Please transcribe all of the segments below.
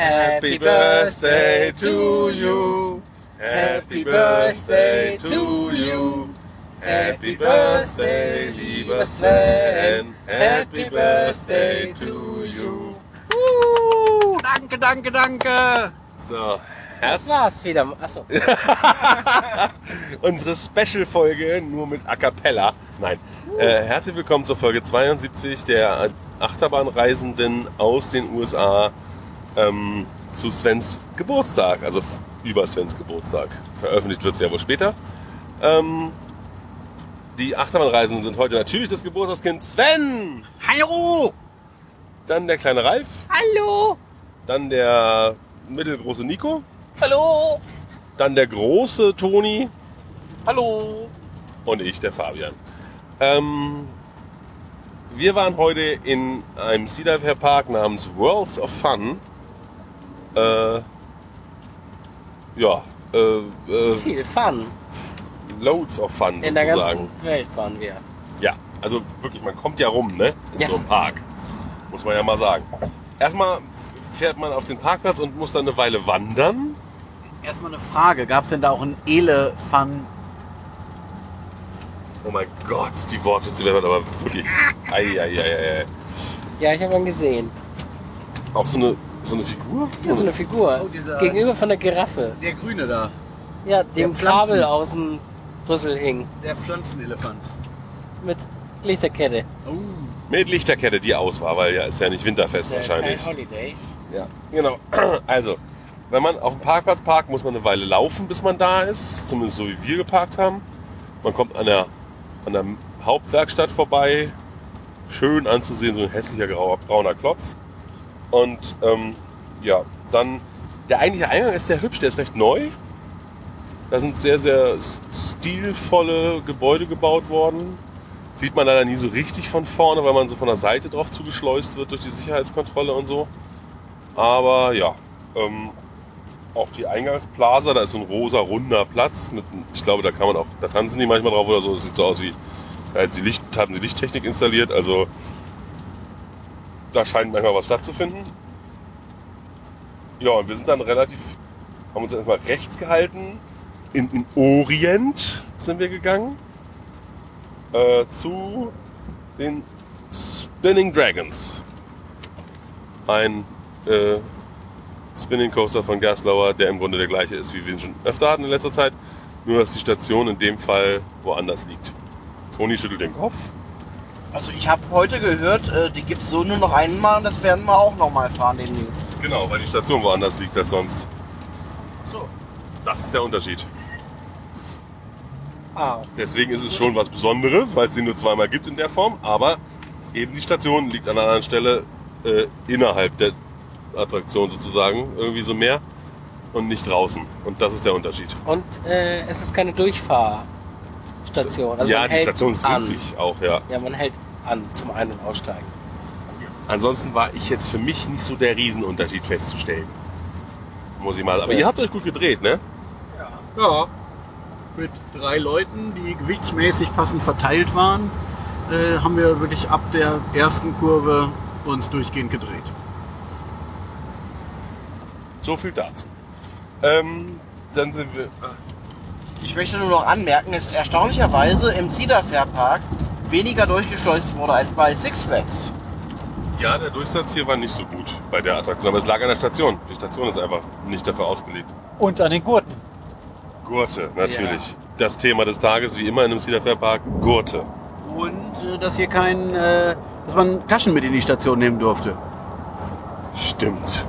Happy birthday to you. Happy birthday to you. Happy birthday, lieber Sven. Happy birthday to you. Uh, danke, danke, danke. So, Das war's wieder. Achso. unsere Special-Folge nur mit A Cappella. Nein. Äh, herzlich willkommen zur Folge 72 der Achterbahnreisenden aus den USA ähm, zu Svens Geburtstag. Also über Svens Geburtstag. Veröffentlicht wird es ja wohl später. Ähm, die Achterbahnreisenden sind heute natürlich das Geburtstagskind Sven. Hallo. Dann der kleine Ralf. Hallo. Dann der mittelgroße Nico. Hallo. Dann der große Toni. Hallo. und ich, der Fabian. Ähm, wir waren heute in einem Sea Dive Park namens Worlds of Fun. Äh, ja, äh, äh, Viel Fun. Loads of Fun In der ganzen. Welt waren wir. Ja, also wirklich, man kommt ja rum, ne? In Ja. so einem Park. Muss man ja mal sagen. Erstmal fährt man auf den Parkplatz und muss dann eine Weile wandern. Erstmal eine Frage. Gab es denn da auch einen Ele-Fun? Oh mein Gott, die Wortwitze werden aber wirklich. Ei, ei, ei, ei, ei. Ja, ich habe ihn gesehen. Auch so eine, so eine Figur? Ist so eine Figur. Oh, dieser- Gegenüber von der Giraffe. Der Grüne da. Ja, dem Pflanzen. Kabel aus dem Rüssel hing. Der Pflanzenelefant. Mit Lichterkette. Oh. Mit Lichterkette, die aus war, weil ja ist ja nicht winterfest Ist ja wahrscheinlich. Kein Holiday. Ja, genau. Also, wenn man auf dem Parkplatz parkt, muss man eine Weile laufen, bis man da ist. Zumindest so wie wir geparkt haben. Man kommt an der, an der Hauptwerkstatt vorbei. Schön anzusehen, so ein hässlicher grauer, brauner Klotz. Und ähm, ja, dann der eigentliche Eingang ist sehr hübsch, der ist recht neu. Da sind sehr, sehr stilvolle Gebäude gebaut worden. Sieht man leider nie so richtig von vorne, weil man so von der Seite drauf zugeschleust wird durch die Sicherheitskontrolle und so. Aber ja, ähm, auch die Eingangsplaza, da ist so ein rosa runder Platz. Mit, ich glaube, da kann man auch, da tanzen die manchmal drauf oder so. Das sieht so aus wie, da haben sie Lichttechnik installiert. Also da scheint manchmal was stattzufinden. Ja, und wir sind dann relativ, haben uns erstmal rechts gehalten. In, in Orient sind wir gegangen. Äh, zu den Spinning Dragons. Ein äh, Spinning Coaster von Gaslauer, der im Grunde der gleiche ist, wie wir ihn schon öfter hatten in letzter Zeit. Nur, dass die Station in dem Fall woanders liegt. Toni schüttelt den Kopf. Also ich habe heute gehört, äh, die gibt es so nur noch einmal und das werden wir auch nochmal fahren demnächst. Genau, weil die Station woanders liegt als sonst. So. Das ist der Unterschied. Ah, Deswegen ist es schon was Besonderes, weil es sie nur zweimal gibt in der Form. Aber eben die Station liegt an einer anderen Stelle äh, innerhalb der Attraktion sozusagen. Irgendwie so mehr. Und nicht draußen. Und das ist der Unterschied. und äh, es ist keine Durchfahrstation. Also ja, man die hält Station ist an. winzig auch, ja. Ja, man hält an zum Ein- und Aussteigen. Ansonsten war ich jetzt für mich nicht so der Riesenunterschied festzustellen. Muss ich mal. Aber Ja. ihr habt euch gut gedreht, ne? Ja. Mit drei Leuten, die gewichtsmäßig passend verteilt waren, äh, haben wir wirklich ab der ersten Kurve uns durchgehend gedreht. So viel dazu. Ähm, dann sind wir. Ich möchte nur noch anmerken, dass erstaunlicherweise im Cedar Fair Park weniger durchgeschleust wurde als bei Six Flags. Ja, der Durchsatz hier war nicht so gut bei der Attraktion. Aber es lag an der Station. Die Station ist einfach nicht dafür ausgelegt. Und an den Gurten. Gurte, natürlich. Das Thema des Tages, wie immer in einem Cedar Fair Park, Gurte. Und äh, dass hier kein, äh, dass man Taschen mit in die Station nehmen durfte. Stimmt.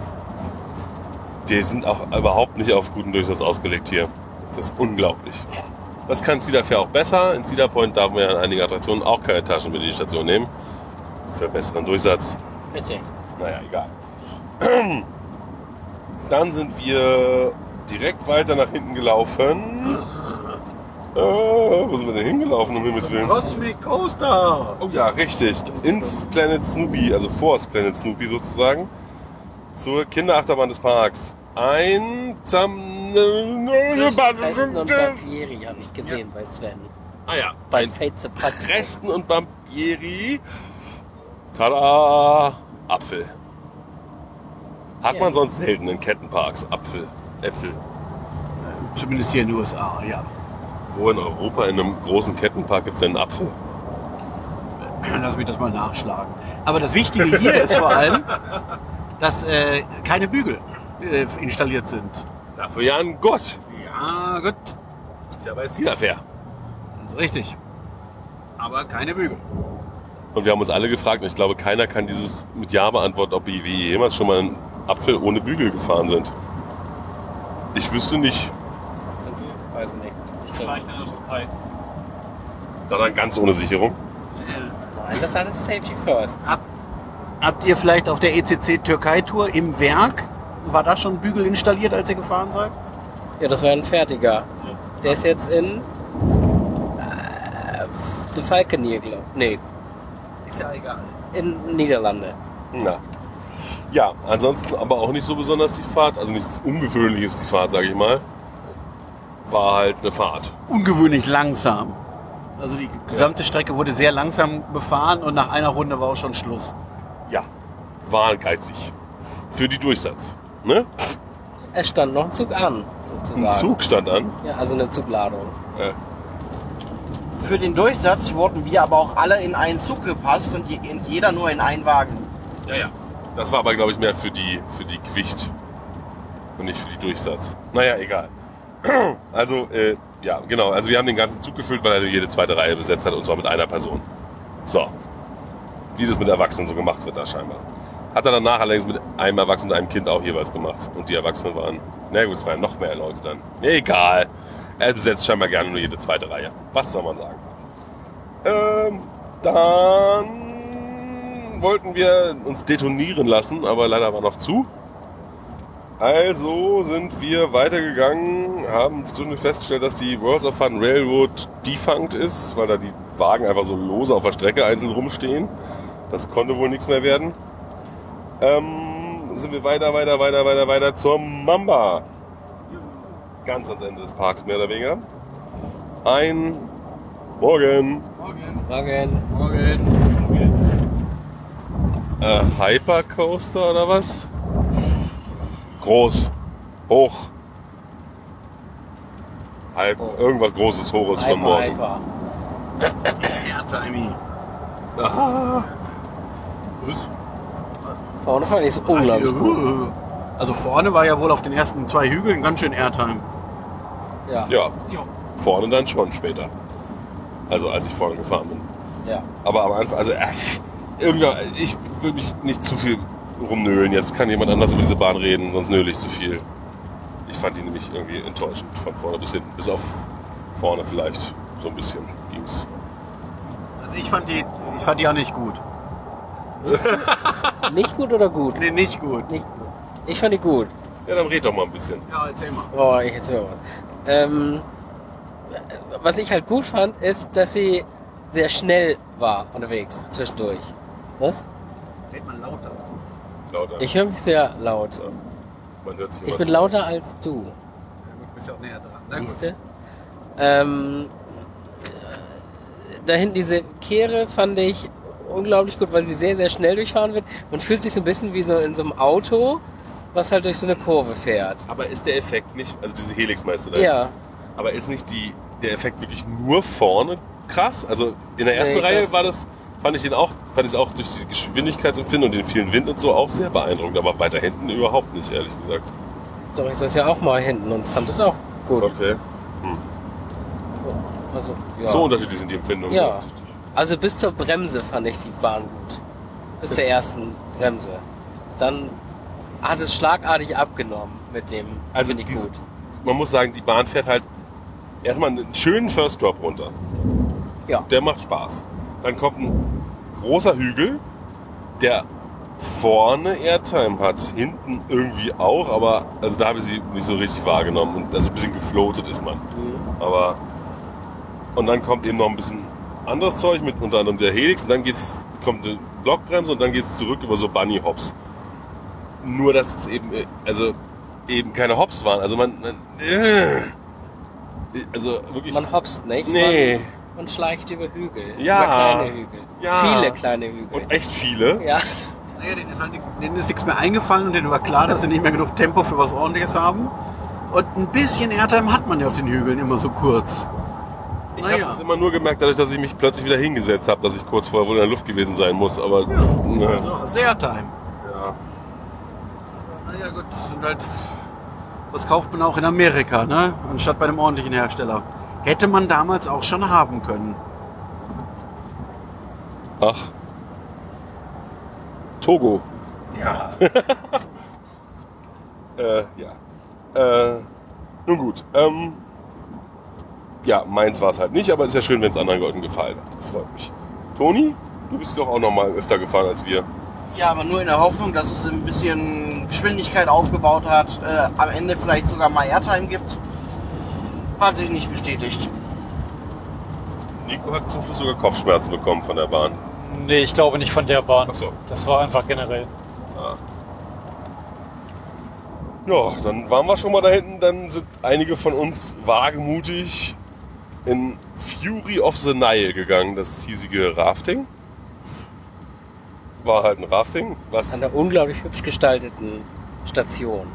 Die sind auch überhaupt nicht auf guten Durchsatz ausgelegt hier. Das ist unglaublich. Das kann Cedar Fair auch besser. In Cedar Point darf man ja in einigen Attraktionen auch keine Taschen mit in die Station nehmen. Für besseren Durchsatz. Bitte. Naja, egal. Dann sind wir direkt weiter nach hinten gelaufen. Äh, wo sind wir denn hingelaufen, um Himmels Willen? Cosmic Coaster! Oh ja, richtig. Ins Planet Snoopy, also vor das Planet Snoopy sozusagen. Zur Kinderachterbahn des Parks. Ein Zam... Festen und Barbieri habe ich gesehen bei Sven. Ah ja, Bei Patz. Resten und Bambieri. Tada! Apfel. Hat Ja. man sonst selten in Kettenparks Apfel, Äpfel. Zumindest hier in den USA, ja. Wo in Europa in einem großen Kettenpark gibt es denn einen Apfel? Lass mich das mal nachschlagen. Aber das Wichtige hier ist vor allem, dass äh, keine Bügel äh, installiert sind. Dafür ja ein Gott. Ja, gut, Ist ja bei Cedar Fair. das ist richtig. Aber keine Bügel. Und wir haben uns alle gefragt, und ich glaube, keiner kann dieses mit Ja beantworten, ob wir jemals schon mal einen Apfel ohne Bügel gefahren sind. Ich wüsste nicht. Sind die? Weiß ich nicht. Vielleicht in der Türkei. Da dann ganz ohne Sicherung. Nein, das ist alles Safety First. Hab, habt ihr vielleicht auf der ECC Türkei-Tour im Werk, war da schon Bügel installiert, als ihr gefahren seid? Ja, das war ein fertiger. Der ist jetzt in äh, The Falconeer, glaube ich. Nee, Ist ja egal. in Niederlande. Na. Ja, ansonsten aber auch nicht so besonders die Fahrt, also nichts Ungewöhnliches die Fahrt, sage ich mal. War halt eine Fahrt. Ungewöhnlich langsam. Also die gesamte Strecke wurde sehr langsam befahren und nach einer Runde war auch schon Schluss. Ja, war geizig. Für die Durchsatz. Ne? Es stand noch ein Zug an, sozusagen. Ein Zug stand an. Ja, also eine Zugladung. Äh, Für den Durchsatz wurden wir aber auch alle in einen Zug gepasst und je- jeder nur in einen Wagen. ja, ja. Das war aber, glaube ich, mehr für die, für die Gewicht und nicht für die Durchsatz. Naja, egal. Also, äh, ja, genau. Also wir haben den ganzen Zug gefüllt, weil er jede zweite Reihe besetzt hat und zwar mit einer Person. So. Wie das mit Erwachsenen so gemacht wird da scheinbar. Hat er danach allerdings mit einem Erwachsenen und einem Kind auch jeweils gemacht. Und die Erwachsenen waren, na gut, es waren noch mehr Leute dann. Egal. Er besetzt scheinbar gerne nur jede zweite Reihe. Was soll man sagen? Ähm, dann wollten wir uns detonieren lassen, aber leider war noch zu. Also sind wir weitergegangen, haben festgestellt, dass die Worlds of Fun Railroad defunct ist, weil da die Wagen einfach so lose auf der Strecke einzeln rumstehen. Das konnte wohl nichts mehr werden. Ähm, sind wir weiter, weiter, weiter, weiter, weiter zur Mamba. Ganz ans Ende des Parks, mehr oder weniger. Ein Morgen. Morgen. Äh, Hypercoaster oder was? Groß. Hoch. Halb, Hoch. irgendwas Großes, Hohes von Hyper, morgen. hyper. Airtimey. Ah, Vorne fand ich es unglaublich cool. Also vorne war ja wohl auf den ersten zwei Hügeln ganz schön Airtime. Ja. ja, vorne dann schon später. Also als ich vorne gefahren bin. ja. Aber am Anfang, also äh, irgendwie, ich will mich nicht zu viel rumnölen. Jetzt kann jemand anders über diese Bahn reden, sonst nöle ich zu viel. Ich fand die nämlich irgendwie enttäuschend von vorne bis hinten. Bis auf vorne vielleicht so ein bisschen ging's. Also ich fand die, ich fand die auch nicht gut. Nicht gut oder gut? Nee, nicht gut. Nicht gut. Ich fand die gut. Ja, dann red doch mal ein bisschen. Ja, erzähl mal. Oh, ich erzähl mal was. Ähm, was ich halt gut fand, ist, dass sie sehr schnell war unterwegs zwischendurch. Was? Red mal lauter. Lauter. Ich höre mich sehr laut. Ja. Man hört sich Ich bin lauter als du. Ja, gut, bist ja auch näher dran. Na. Siehst du? Ähm, da hinten diese Kehre fand ich unglaublich gut, weil sie sehr, sehr schnell durchfahren wird. Man fühlt sich so ein bisschen wie so in so einem Auto, was halt durch so eine Kurve fährt. Aber ist der Effekt nicht, also diese Helix meinst du da? Ja, Aber ist nicht die, der Effekt wirklich nur vorne krass? Also in der ersten Nee, Reihe war das, fand ich den auch, fand ich es auch durch die Geschwindigkeitsempfinden und den vielen Wind und so auch sehr beeindruckend, aber weiter hinten überhaupt nicht, ehrlich gesagt. doch ich saß ja auch mal hinten und fand es auch gut. Okay. Also, ja. So unterschiedlich sind die Empfindungen. Ja. Also bis zur Bremse fand ich die Bahn gut. Bis zur ersten Bremse. Dann hat es schlagartig abgenommen mit dem. Also ich diese- gut. Man muss sagen, die Bahn fährt halt erstmal einen schönen First Drop runter. Ja. Der macht Spaß. Dann kommt ein großer Hügel, der vorne Airtime hat, hinten irgendwie auch, aber also da habe ich sie nicht so richtig wahrgenommen und also ein bisschen gefloatet ist man. Aber und dann kommt eben noch ein bisschen anderes Zeug mit unter anderem der Helix und dann geht's kommt eine Blockbremse und dann geht's zurück über so Bunny Hops. Nur dass es eben äh, also eben keine Hops waren. Also man, man äh, also wirklich Man hopst nicht. nee Man, man schleicht über Hügel. Ja. Über kleine Hügel. Ja. Viele kleine Hügel. und echt viele. ja. Naja, denen ist, halt, denen ist nichts mehr eingefallen und denen war klar, dass sie nicht mehr genug Tempo für was ordentliches haben. Und ein bisschen Airtime hat man ja auf den Hügeln immer so kurz. Ich Naja. habe es immer nur gemerkt, dadurch, dass ich mich plötzlich wieder hingesetzt habe, dass ich kurz vorher wohl in der Luft gewesen sein muss. Aber ne, Also du Airtime. ja. Naja gut, das sind halt. Was kauft man auch in Amerika, ne? Anstatt bei einem ordentlichen Hersteller. Hätte man damals auch schon haben können. Ach. Togo. Ja. Äh, ja. Äh, nun gut. Ähm, ja, meins war es halt nicht, aber es ist ja schön, wenn es anderen Leuten gefallen hat. Das freut mich. Toni, du bist doch auch noch mal öfter gefahren als wir. Ja, aber nur in der Hoffnung, dass es ein bisschen Geschwindigkeit aufgebaut hat, äh, am Ende vielleicht sogar mal Airtime gibt. Hat sich nicht bestätigt. Nico hat zum Schluss sogar Kopfschmerzen bekommen von der Bahn. Nee, ich glaube nicht von der Bahn. Ach so. Das war einfach generell. Ja, dann waren wir schon mal da hinten. Dann sind einige von uns wagemutig in Fury of the Nile gegangen, das hiesige Rafting. War halt ein Rafting. Was? An der unglaublich hübsch gestalteten Station.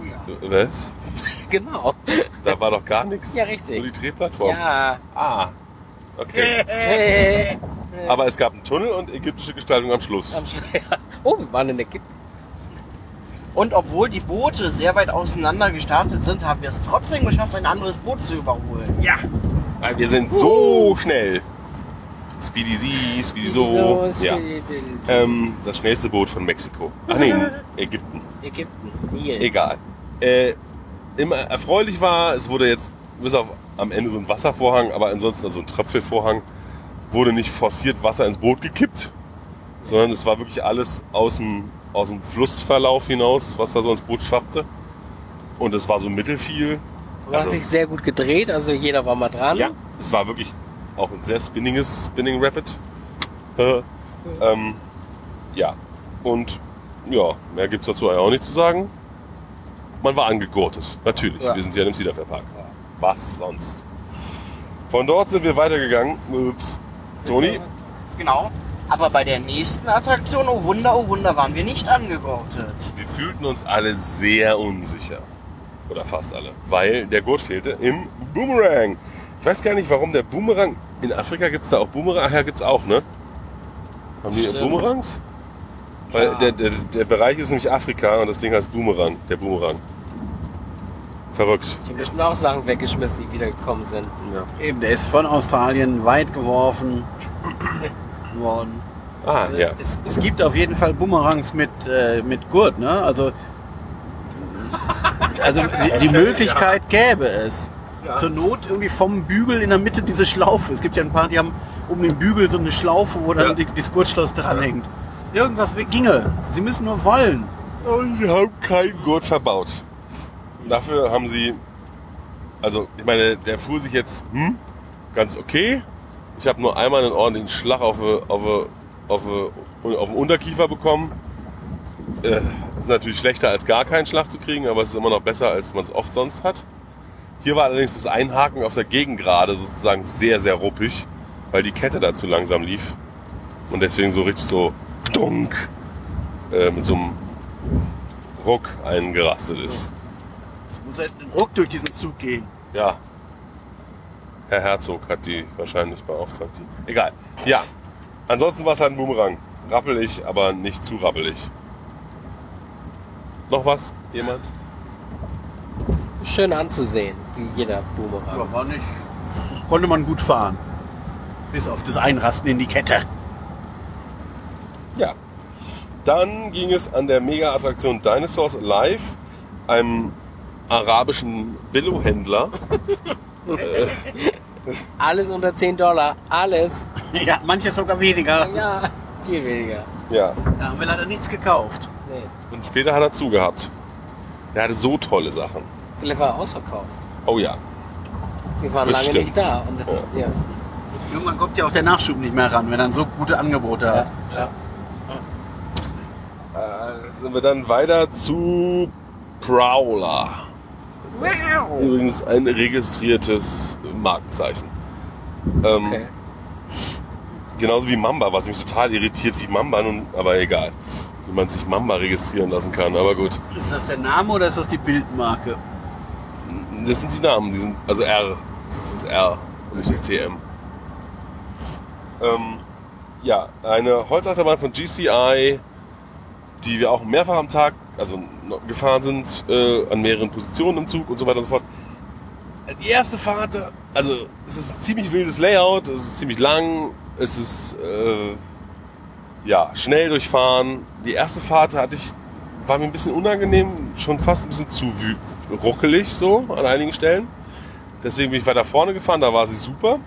Oh ja. Was? Genau. Da war doch gar nichts. Ja, richtig. Nur die Drehplattform. Ja. Ah. Okay. Aber es gab einen Tunnel und ägyptische Gestaltung am Schluss. Am Sch- ja. Oh, wir waren in Ägypten. Und obwohl die Boote sehr weit auseinander gestartet sind, haben wir es trotzdem geschafft, ein anderes Boot zu überholen. Ja. Weil wir sind so schnell. Speedy Z, Speedy so. Ja. Ähm, das schnellste Boot von Mexiko. Ach nee, Ägypten. Ägypten. Nil. Egal. Äh, immer erfreulich war, es wurde jetzt bis auf am Ende so ein Wasservorhang, aber ansonsten also ein Tröpfelvorhang, wurde nicht forciert Wasser ins Boot gekippt, sondern es war wirklich alles aus dem, aus dem Flussverlauf hinaus, was da so ins Boot schwappte. Und es war so mittelfiel. Du hast dich sehr gut gedreht, also jeder war mal dran. Ja, es war wirklich auch ein sehr spinninges Spinning Rapid. Äh, ähm, ja, und ja, mehr gibt's dazu eigentlich auch nicht zu sagen. Man war angegurtet, natürlich. Ja. Wir sind ja im Cedar Fair Park. Was sonst? Von dort sind wir weitergegangen. Ups. Toni? Genau. Aber bei der nächsten Attraktion, oh Wunder, oh Wunder, waren wir nicht angegurtet. Wir fühlten uns alle sehr unsicher. Oder fast alle. Weil der Gurt fehlte im Boomerang. Ich weiß gar nicht, warum der Boomerang. In Afrika gibt es da auch Boomerang. Ach ja, gibt es auch, ne? Haben die Stimmt. Boomerangs? Weil Ja. der, der, der Bereich ist nämlich Afrika und das Ding heißt Boomerang. Der Boomerang. Verrückt. Die bestimmt auch Sachen weggeschmissen, die wiedergekommen sind. Ja. Eben, der ist von Australien weit geworfen worden. Ah, ja. Es, es gibt auf jeden Fall Boomerangs mit, äh, mit Gurt, ne? Also, also die, die Möglichkeit gäbe es. Zur Not irgendwie vom Bügel in der Mitte diese Schlaufe. Es gibt ja ein paar, die haben um den Bügel so eine Schlaufe, wo dann Ja. die, das Gurtschloss dranhängt. Irgendwas ginge. Sie müssen nur wollen. Und sie haben keinen Gurt verbaut. Dafür haben sie, also ich meine, der fuhr sich jetzt hm, ganz okay. Ich habe nur einmal einen ordentlichen Schlag auf, auf, auf, auf den Unterkiefer bekommen. Äh, ist natürlich schlechter als gar keinen Schlag zu kriegen, aber es ist immer noch besser, als man es oft sonst hat. Hier war allerdings das Einhaken auf der Gegengrade sozusagen sehr, sehr ruppig, weil die Kette da zu langsam lief. Und deswegen so richtig so dunk äh, mit so einem Ruck eingerastet ist. Es muss halt ein Ruck durch diesen Zug gehen. Ja. Herr Herzog hat die wahrscheinlich beauftragt. Die. Egal. Ja. Ansonsten war es halt ein Boomerang. Rappelig, aber nicht zu rappelig. Noch was? Jemand? Schön anzusehen, wie jeder Boomerang. Aber war nicht. Konnte man gut fahren. Bis auf das Einrasten in die Kette. Ja. Dann ging es an der Mega-Attraktion Dinosaurs Alive, einem arabischen Billo-Händler. Alles unter 10 Dollar. Alles. Ja, manches sogar weniger. Ja, viel weniger. Ja. Da haben wir leider nichts gekauft. Nee. Und später hat er zugehabt. Der hatte so tolle Sachen. Vielleicht war er ausverkauft. Oh ja. Wir waren lange Bestimmt. nicht da. Und, Ja. ja. Irgendwann kommt ja auch der Nachschub nicht mehr ran, wenn er dann so gute Angebote Ja, hat. ja. Äh, sind wir dann weiter zu Prowler. Übrigens ein registriertes Markenzeichen. Ähm, Okay. genauso wie Mamba, was mich total irritiert, wie Mamba nun, aber egal. Wie man sich Mamba registrieren lassen kann, aber gut. Ist das der Name oder ist das die Bildmarke? Das sind die Namen, die sind, also R. Das ist das R und nicht das TM. Ähm, ja, eine Holzachterbahn von GCI, die wir auch mehrfach am Tag also gefahren sind, äh, an mehreren Positionen im Zug und so weiter und so fort. Die erste Fahrt, also es ist ein ziemlich wildes Layout, es ist ziemlich lang, es ist äh, ja schnell durchfahren. Die erste Fahrt hatte ich, war mir ein bisschen unangenehm, schon fast ein bisschen zu ruckelig so an einigen Stellen. Deswegen bin ich weiter vorne gefahren, da war sie super.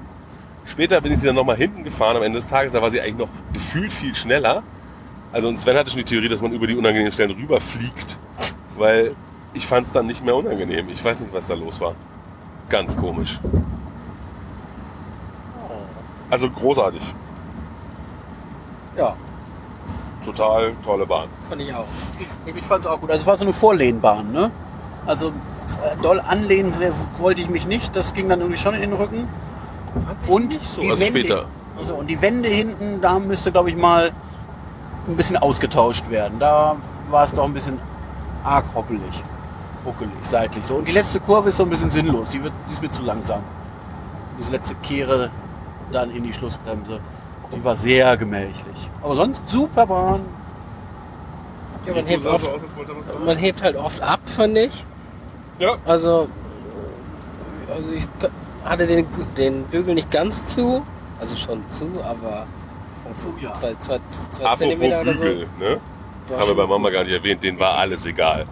Später bin ich sie dann nochmal hinten gefahren am Ende des Tages, da war sie eigentlich noch gefühlt viel schneller. Also und Sven hatte schon die Theorie, dass man über die unangenehmen Stellen rüberfliegt, weil ich fand es dann nicht mehr unangenehm. Ich weiß nicht, was da los war. Ganz komisch. Also großartig. Ja, Total tolle Bahn. fand ich auch. Ich, ich fand es auch gut. Also es war so eine Vorlehnbahn, ne? Also äh, doll anlehnen wollte ich mich nicht. Das ging dann irgendwie schon in den Rücken. Und so, die also Wände, später. Also, und die Wände hinten, da müsste, glaube ich, mal ein bisschen ausgetauscht werden. Da war es doch ein bisschen arg hoppelig. Ruckelig, seitlich so. Und die letzte Kurve ist so ein bisschen sinnlos. Die, wird, die ist mir zu langsam. Diese letzte Kehre dann in die Schlussbremse. Die war sehr gemächlich. Aber sonst super Bahn. Ja, man, hebt oft, man hebt halt oft ab, fand ich. Ja. Also, also ich hatte den, den Bügel nicht ganz zu. Also schon zu, aber Oh ja. zwei, zwei, zwei Zentimeter Apropos oder so. Bügel, ne? War Haben wir bei Mama gar nicht erwähnt, denen war alles egal.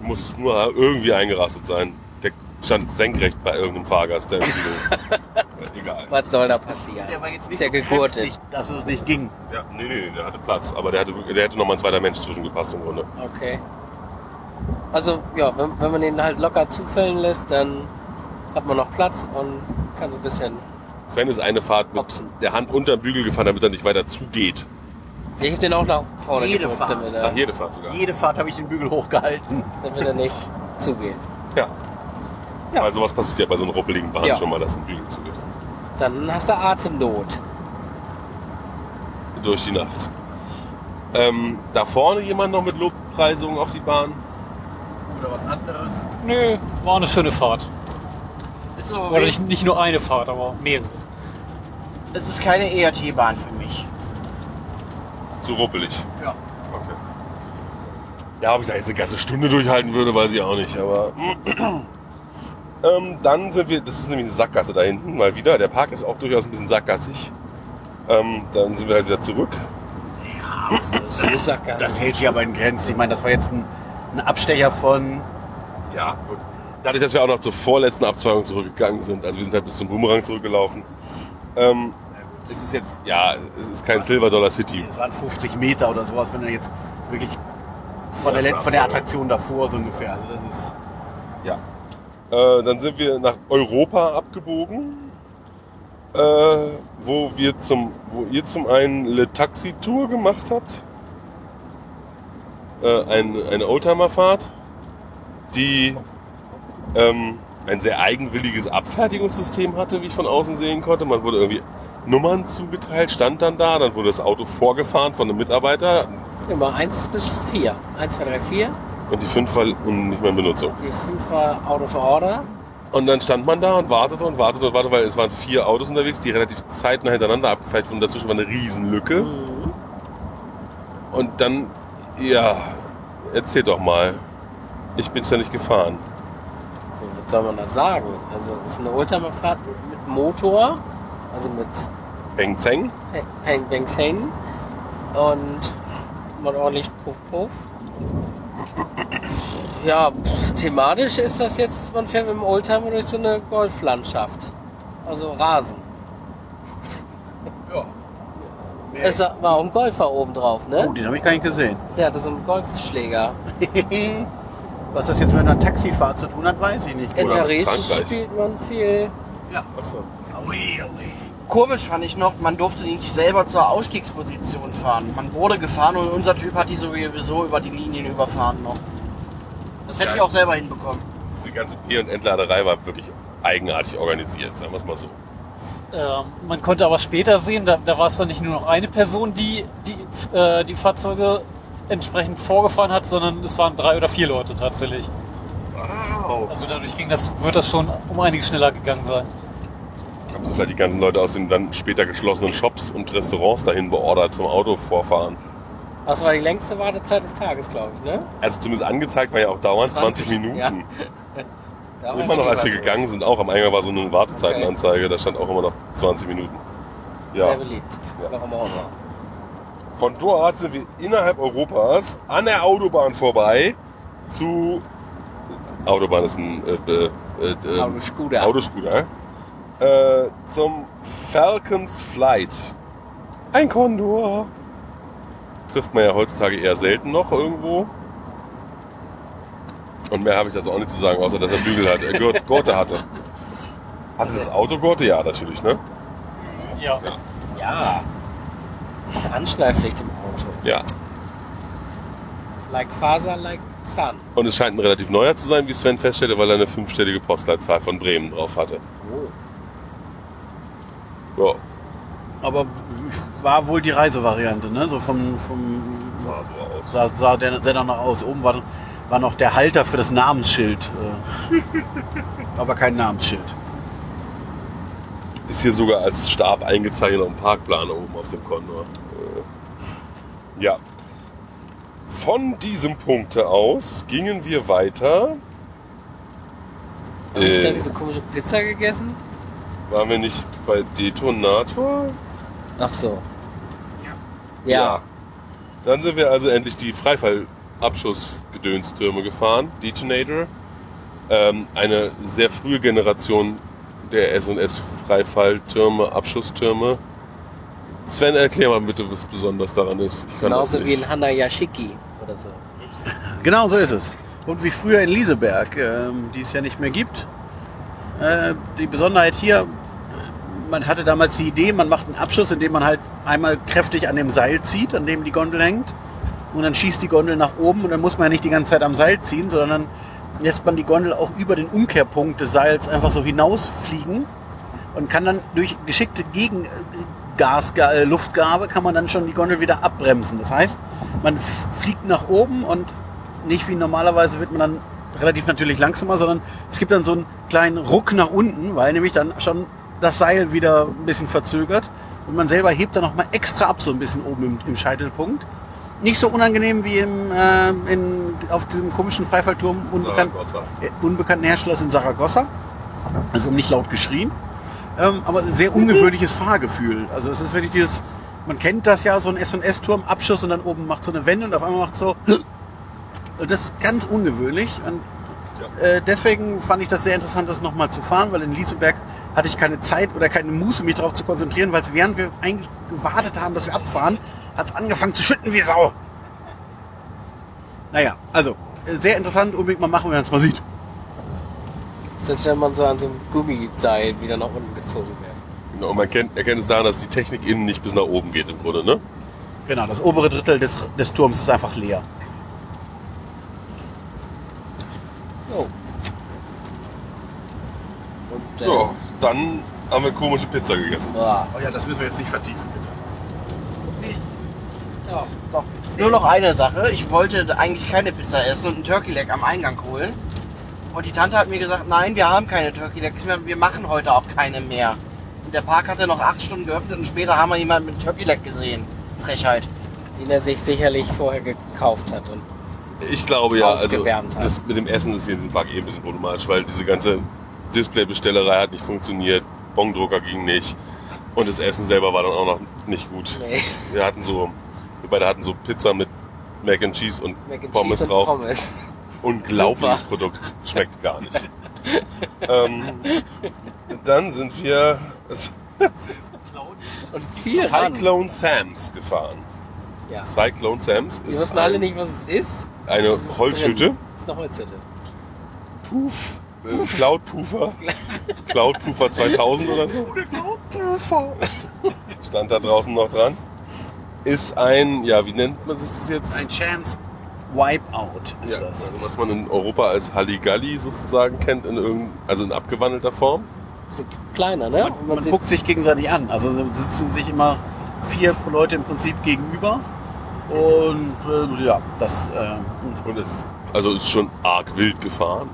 Du musstest nur irgendwie eingerastet sein. Der stand senkrecht bei irgendeinem Fahrgast, der egal. Was soll da passieren? Der war jetzt Ist nicht ja so gegurtet. kräftig, dass es nicht ging. Ja, nee, nee, nee, der hatte Platz. Aber der, hatte, der hätte noch mal ein zweiter Mensch zwischengepasst im Grunde. Okay. Also, ja, wenn, wenn man den halt locker zufällen lässt, dann hat man noch Platz und kann so ein bisschen. Sven ist eine Fahrt mit Hopsen. der Hand unter den Bügel gefahren, damit er nicht weiter zugeht. Ich hab den auch nach vorne Jede gedrückt, Fahrt. damit Ach, er, jede Fahrt sogar. Jede Fahrt habe ich den Bügel hochgehalten. damit er nicht zugeht. Ja. Ja. Also was passiert ja bei so einer ruppeligen Bahn Ja. schon mal, dass ein Bügel zugeht. Dann hast du Atemnot. Durch die Nacht. Ähm, da vorne jemand noch mit Lobpreisungen auf die Bahn? Oder was anderes. Nö, war eine schöne Fahrt. Ist so, Oder nicht, nicht nur eine Fahrt, aber mehrere. es ist keine ERT-Bahn für mich. Zu ruppelig. Ja. Okay. Ja, ob ich da jetzt eine ganze Stunde durchhalten würde, weiß ich auch nicht, aber. ähm, dann sind wir, das ist nämlich eine Sackgasse da hinten, mal wieder. Der Park ist auch durchaus ein bisschen sackgassig. Ähm, dann sind wir halt wieder zurück. So Sackgasse. Das hält sich aber in Grenzen. Ich meine, das war jetzt ein, ein Abstecher von. Ja, gut. Dadurch, dass wir auch noch zur vorletzten Abzweigung zurückgegangen sind, also wir sind halt bis zum Boomerang zurückgelaufen. Ähm, es ist jetzt, ja, es ist kein Silver Dollar City. Es waren 50 Meter oder sowas, wenn er jetzt wirklich von, der, Let- von der. Attraktion davor so ungefähr. Also das ist. Ja. Äh, dann sind wir nach Europa abgebogen, äh, wo wir zum, wo ihr zum einen Le Taxi Tour gemacht habt. Äh, ein, eine Oldtimer-Fahrt, die ähm, ein sehr eigenwilliges Abfertigungssystem hatte, wie ich von außen sehen konnte. Man wurde irgendwie Nummern zugeteilt, stand dann da, dann wurde das Auto vorgefahren von einem Mitarbeiter Immer 1 bis 4. 1, 2, 3, 4. und die fünf war nicht mehr in Benutzung. Die 5 war Auto for Order. Und dann stand man da und wartete und wartete und wartete, weil es waren vier Autos unterwegs, die relativ zeitnah hintereinander abgefertigt wurden. Dazwischen war eine Riesenlücke. Mhm. Und dann, ja, erzähl doch mal. Ich bin's ja nicht gefahren. Ja, Was soll man da sagen? Also, es ist eine Oldtimer-Fahrt mit Motor. Also mit Beng Zeng. Peng Bang Seng. Und mal ordentlich Puff Puff. Ja, pff, thematisch ist das jetzt, man fährt mit dem Oldtimer durch so eine Golflandschaft. Also Rasen. Ja. Es war auch ein Golfer oben drauf, Oh, ne? den habe ich gar nicht gesehen. Der hatte so einen Golfschläger. Was das jetzt mit einer Taxifahrt zu tun hat, weiß ich nicht. In Oder Paris Frankreich. spielt man viel. Ja. Achso. Aui, aui. Komisch fand ich noch, man durfte nicht selber zur Ausstiegsposition fahren. Man wurde gefahren und unser Typ hat die sowieso über die Linien überfahren noch. Das hätte Ja. ich auch selber hinbekommen. Diese ganze Bier- und Entladerei war wirklich eigenartig organisiert, sagen wir es mal so. Ähm, man konnte aber später sehen, da, da war es dann nicht nur noch eine Person, die die, äh, die Fahrzeuge entsprechend vorgefahren hat, sondern es waren drei oder vier Leute tatsächlich. Wow. Also dadurch ging das, wird das schon um einiges schneller gegangen sein. Haben sie vielleicht die ganzen Leute aus den dann später geschlossenen Shops und Restaurants dahin beordert zum Autovorfahren? Das war die längste Wartezeit des Tages, glaube ich, ne? Also zumindest angezeigt war ja auch dauernd 20, 20, Minuten. ja. Immer noch, als wir gegangen sind, auch am Eingang war so eine Wartezeitenanzeige, da stand auch immer noch 20 Minuten. Ja. Sehr beliebt. Ja. Warum auch immer. Von dort sind wir innerhalb Europas an der Autobahn vorbei zu. Autobahn ist ein äh, äh, äh, Autoscooter. Autoscooter. Äh, zum Falcons Flight. Ein Kondor. Trifft man ja heutzutage eher selten noch irgendwo. Und mehr habe ich dazu auch nicht zu sagen, außer dass er Bügel hat, äh, Gurt, Gurte hatte. Hatte das Auto Gurte? Ja, natürlich, ne? Ja. Ja. Anschnallpflicht im Auto. Ja. Like Faser, like Sun. Und es scheint ein relativ neuer zu sein, wie Sven feststellte, weil er eine fünfstellige Postleitzahl von Bremen drauf hatte. Oh. Ja, Aber war wohl die Reisevariante, ne? So vom, vom sah so aus. sah, sah der sehr danach aus. Oben war, war noch der Halter für das Namensschild. äh. Aber kein Namensschild. Ist hier sogar als Stab eingezeichnet auf dem Parkplan oben auf dem Kondor. Äh, Ja. Von diesem Punkte aus gingen wir weiter. Habe ich da Äh, diese komische Pizza gegessen? waren wir nicht bei Detonator? Ach so. Ja. Dann sind wir also endlich die Freifallabschussgedönstürme gefahren, Detonator. Ähm, eine sehr frühe Generation der S&S Freifalltürme, Abschusstürme. Sven, erklär mal bitte, was besonders daran ist. Ich kann das Genauso wie in Hanayashiki oder so. Genau so ist es. Und wie früher in Lieseberg, ähm, die es ja nicht mehr gibt. Äh, die Besonderheit hier, man hatte damals die Idee, man macht einen Abschuss, indem man halt einmal kräftig an dem Seil zieht, an dem die Gondel hängt. Und dann schießt die Gondel nach oben und dann muss man ja nicht die ganze Zeit am Seil ziehen, sondern dann lässt man die Gondel auch über den Umkehrpunkt des Seils einfach so hinausfliegen und kann dann durch geschickte Gegengas, äh, Luftgabe kann man dann schon die Gondel wieder abbremsen. Das heißt, man fliegt nach oben und nicht wie normalerweise wird man dann relativ natürlich langsamer, sondern es gibt dann so einen kleinen Ruck nach unten, weil nämlich dann schon das Seil wieder ein bisschen verzögert und man selber hebt dann noch mal extra ab, so ein bisschen oben im, im Scheitelpunkt. Nicht so unangenehm wie im, äh, in, auf diesem komischen Freifallturm, unbekannt, äh, unbekannten Herstellers in Saragossa. Also wir haben nicht laut geschrien. Ähm, aber sehr ungewöhnliches Fahrgefühl. Also es ist wirklich dieses, man kennt das ja, so ein S&S-Turm, Abschuss und dann oben macht so eine Wende und auf einmal macht so. Und das ist ganz ungewöhnlich. Und äh, deswegen fand ich das sehr interessant, das nochmal zu fahren, weil in Lieseberg hatte ich keine Zeit oder keine Muße, mich darauf zu konzentrieren, weil es während wir eigentlich gewartet haben, dass wir abfahren, hat es angefangen zu schütten wie Sau. Naja, also äh, sehr interessant, unbedingt mal machen, wenn man es mal sieht. Das ist, wenn man so an so einem Gummiseil wieder nach unten gezogen wird. Genau, und man kennt, erkennt es daran, dass die Technik innen nicht bis nach oben geht im Grunde, ne? Genau, das obere Drittel des, des Turms ist einfach leer. Oh. Und, äh, Ja, dann haben wir komische Pizza gegessen. boah. Oh ja, das müssen wir jetzt nicht vertiefen, bitte. Ja, doch. Nur noch eine Sache. Ich wollte eigentlich keine Pizza essen und einen Turkey Leg am Eingang holen. Und die Tante hat mir gesagt, nein, wir haben keine Turkey Legs mehr. Wir machen heute auch keine mehr. Und der Park hatte noch acht Stunden geöffnet und später haben wir jemanden mit Turkey Leg gesehen. Frechheit. Den er sich sicherlich vorher gekauft hat. Und Ich glaube ja, also das mit dem Essen ist hier in diesem Park eh ein bisschen problematisch, weil diese ganze Displaybestellerei hat nicht funktioniert, Bongdrucker ging nicht und das Essen selber war dann auch noch nicht gut. nee, Wir hatten so, wir beide hatten so Pizza mit Mac and Cheese und Mac and Pommes Cheese und drauf. Pommes. Unglaubliches Super. Produkt, schmeckt gar nicht. ähm, dann sind wir Und viel Hand. Cyclone Sam's gefahren. Ja. Cyclone Sam's Wir ist wissen alle nicht, was es ist. eine Es ist Holzhütte. drin. Ist eine Holzhütte. Puff. Äh, Cloud Puffer. Cloud Puffer 2000 oder so. Stand da draußen noch dran. Ist ein, ja, wie nennt man sich das jetzt? Ein Chance Wipeout ist ja, das. also was man in Europa als Halligalli sozusagen kennt, in irgendein, also in abgewandelter Form. kleiner, ne? Man, Und man sieht- guckt sich gegenseitig an. Also sitzen sich immer vier Leute im Prinzip gegenüber. Und äh, ja, das. Äh, Und es also ist schon arg wild gefahren.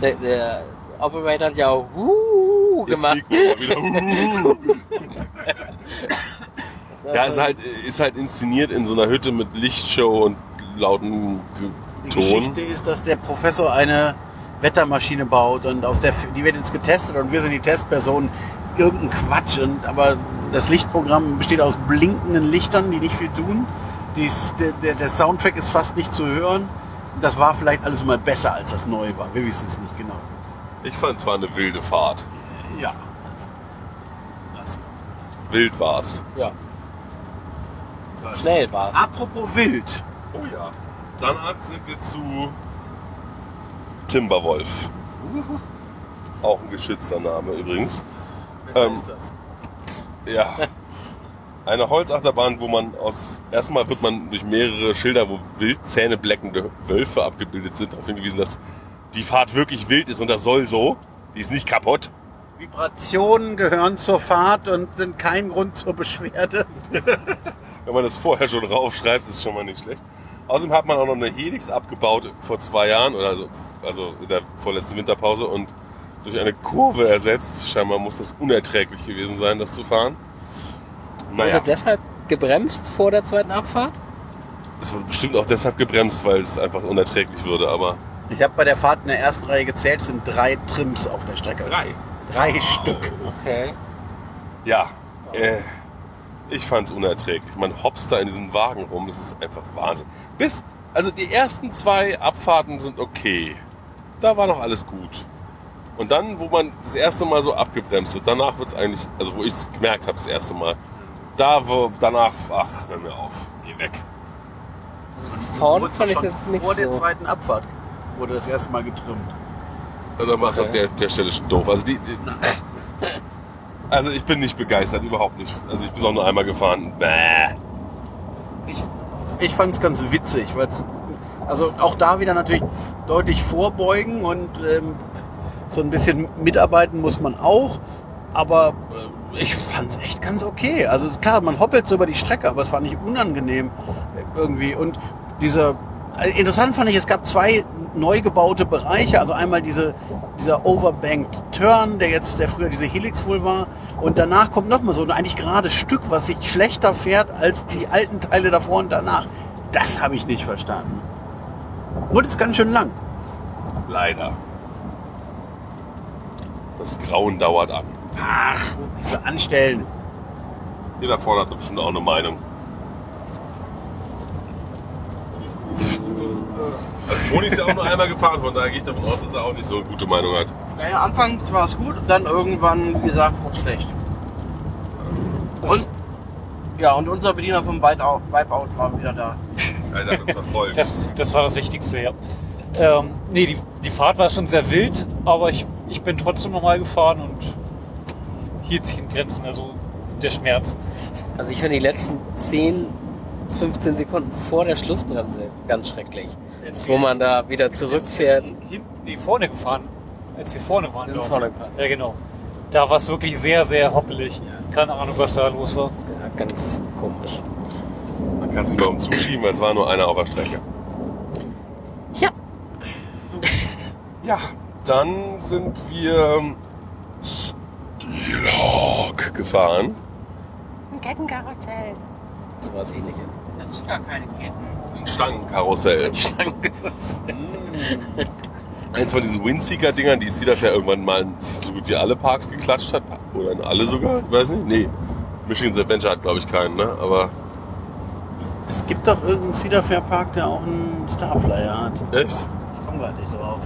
der, der Operator hat ja auch uh, Jetzt gemacht. Uh. Ja, ist halt, ist halt inszeniert in so einer Hütte mit Lichtshow und lauten Ge- die Ton. Geschichte ist, dass der Professor eine Wettermaschine baut und aus der die wird jetzt getestet und wir sind die Testpersonen. Irgendein Quatsch. Und, aber das Lichtprogramm besteht aus blinkenden Lichtern, die nicht viel tun. Dies, der, der, der Soundtrack ist fast nicht zu hören. Das war vielleicht alles mal besser, als das neu war. Wir wissen es nicht genau. Ich fand es war eine wilde Fahrt. Ja. Das. Wild war's. Ja, schnell war's. Apropos wild. Oh ja. Danach sind wir zu Timberwolf. Auch ein geschützter Name übrigens. Besser Ähm, ist das. Ja. Eine Holzachterbahn, wo man aus erstmal wird man durch mehrere Schilder, wo wild zähnebleckende Wölfe abgebildet sind, darauf hingewiesen, dass die Fahrt wirklich wild ist und das soll so. Die ist nicht kaputt. Vibrationen gehören zur Fahrt und sind kein Grund zur Beschwerde. Wenn man das vorher schon raufschreibt, ist schon mal nicht schlecht. Außerdem hat man auch noch eine Helix abgebaut vor zwei Jahren oder so, also in der vorletzten Winterpause und durch eine Kurve ersetzt. Scheinbar muss das unerträglich gewesen sein, das zu fahren. Naja, Wurde deshalb gebremst vor der zweiten Abfahrt? es wurde bestimmt auch deshalb gebremst, weil es einfach unerträglich würde, aber Ich habe bei der Fahrt in der ersten Reihe gezählt, es sind drei Trims auf der Strecke. drei. Drei Stück. Okay. Ja, äh, ich fand's unerträglich. Man hopst da in diesem Wagen rum, das ist einfach Wahnsinn. Bis, also die ersten zwei Abfahrten sind okay. Da war noch alles gut. Und dann, wo man das erste Mal so abgebremst wird, danach wird's eigentlich, also wo ich es gemerkt habe das erste Mal, da wo danach, ach, hör mir auf, geh weg. Also vorne fand ich das nicht vor der so. zweiten Abfahrt wurde das erste Mal getrimmt. Und dann war es Okay. ab der, der Stelle schon doof. Also die, die also ich bin nicht begeistert, überhaupt nicht. Also ich bin auch nur einmal gefahren. Bäh. Ich, ich fand es ganz witzig, weil also auch da wieder natürlich deutlich vorbeugen und ähm, so ein bisschen mitarbeiten muss man auch. Aber äh, ich fand es echt ganz okay. Also klar, man hoppelt so über die Strecke, aber es war nicht unangenehm äh, irgendwie. Und dieser interessant fand ich, es gab zwei neu gebaute Bereiche. Also einmal diese, dieser Overbanked Turn, der jetzt, der früher diese Helix wohl war. Und danach kommt nochmal so ein eigentlich gerades Stück, was sich schlechter fährt als die alten Teile davor und danach. Das habe ich nicht verstanden. Und ist ganz schön lang. Leider. Das Grauen dauert an. Ach, diese Anstellen. Jeder vorne hat bestimmt auch eine Meinung. Also Toni ist ja auch nur einmal gefahren, von daher gehe ich davon aus, dass er auch nicht so eine gute Meinung hat. Naja, anfangs war es gut und dann irgendwann, wie gesagt, wurde es schlecht. Und, ja, und unser Bediener vom Wipeout, Wipeout war wieder da. Alter, das war voll. Das, das war das Wichtigste, ja. Ähm, nee, die, die Fahrt war schon sehr wild, aber ich, ich bin trotzdem normal gefahren und hielt sich in Grenzen, also der Schmerz. Also ich finde die letzten 10, 15 Sekunden vor der Schlussbremse ganz schrecklich. Wo man da wieder zurückfährt. Als wir hinten, nee, vorne gefahren, als wir vorne waren. Wir sind vorne gefahren. Ja, genau. Da war es wirklich sehr, sehr hoppelig. Keine Ahnung, was da los war. Ja, ganz komisch. Man kann es nicht mal umzuschieben, weil es war nur einer auf der Strecke. Ja. Ja, dann sind wir Stilog gefahren. Ein Kettenkarussell. So was ähnliches. Das sind gar keine Ketten. Ein Stangenkarussell. Eins von diesen Windseeker-Dingern, die Cedar irgendwann mal in so gut wie alle Parks geklatscht hat. Oder in alle sogar, ich weiß nicht. Nee, Michigan's Adventure hat glaube ich keinen, ne? Aber Es gibt doch irgendeinen Cedar Fair Park, der auch einen Starflyer hat. echt? Ich komme gerade nicht drauf.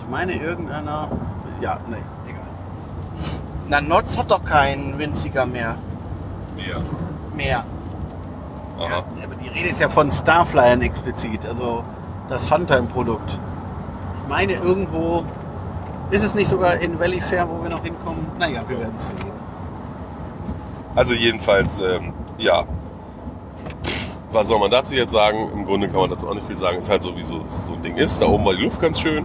Ich meine irgendeiner. Ja, nee, egal. Na, Notz hat doch keinen winziger mehr. Ja. Mehr. Aha. Ja, aber die Rede ist ja von Starflyern explizit, also das Funtime-Produkt. Ich meine irgendwo. Ist es nicht sogar in Valley Fair, wo wir noch hinkommen? Naja, wir werden es sehen. Also jedenfalls, ähm, ja. Was soll man dazu jetzt sagen? Im Grunde kann man dazu auch nicht viel sagen. Ist halt so, wie so, so ein Ding ist. Da oben war die Luft ganz schön.